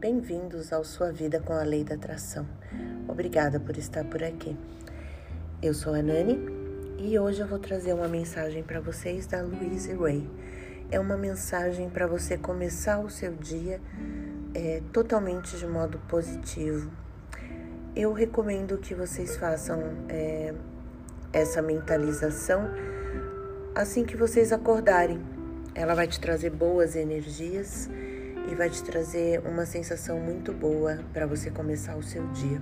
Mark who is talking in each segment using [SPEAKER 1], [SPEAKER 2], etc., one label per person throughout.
[SPEAKER 1] Bem-vindos ao Sua Vida com a Lei da Atração. Obrigada por estar por aqui. Eu sou a Nani e hoje eu vou trazer uma mensagem para vocês da Louise Ray. É uma mensagem para você começar o seu dia é, totalmente de modo positivo. Eu recomendo que vocês façam é, essa mentalização assim que vocês acordarem. Ela vai te trazer boas energias e vai te trazer uma sensação muito boa para você começar o seu dia.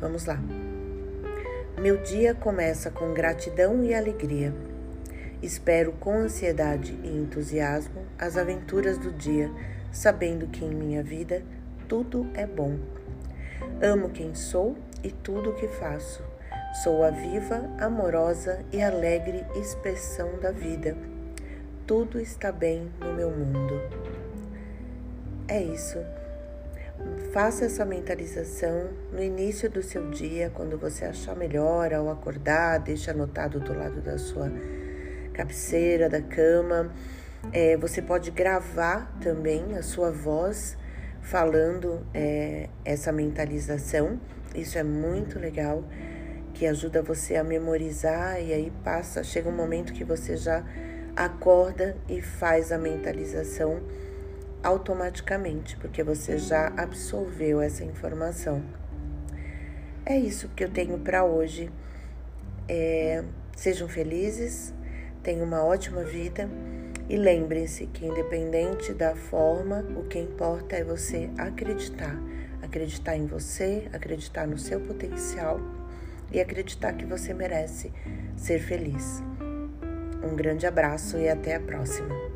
[SPEAKER 1] Vamos lá. Meu dia começa com gratidão e alegria. Espero com ansiedade e entusiasmo as aventuras do dia, sabendo que em minha vida tudo é bom. Amo quem sou e tudo o que faço. Sou a viva, amorosa e alegre expressão da vida. Tudo está bem no meu mundo. É isso. Faça essa mentalização no início do seu dia, quando você achar melhor ao acordar, deixe anotado do lado da sua cabeceira, da cama. É, você pode gravar também a sua voz falando é, essa mentalização. Isso é muito legal, que ajuda você a memorizar e aí passa, chega um momento que você já acorda e faz a mentalização automaticamente, porque você já absorveu essa informação. É isso que eu tenho para hoje. É, sejam felizes, tenham uma ótima vida e lembrem-se que, independente da forma, o que importa é você acreditar. Acreditar em você, acreditar no seu potencial e acreditar que você merece ser feliz. Um grande abraço e até a próxima.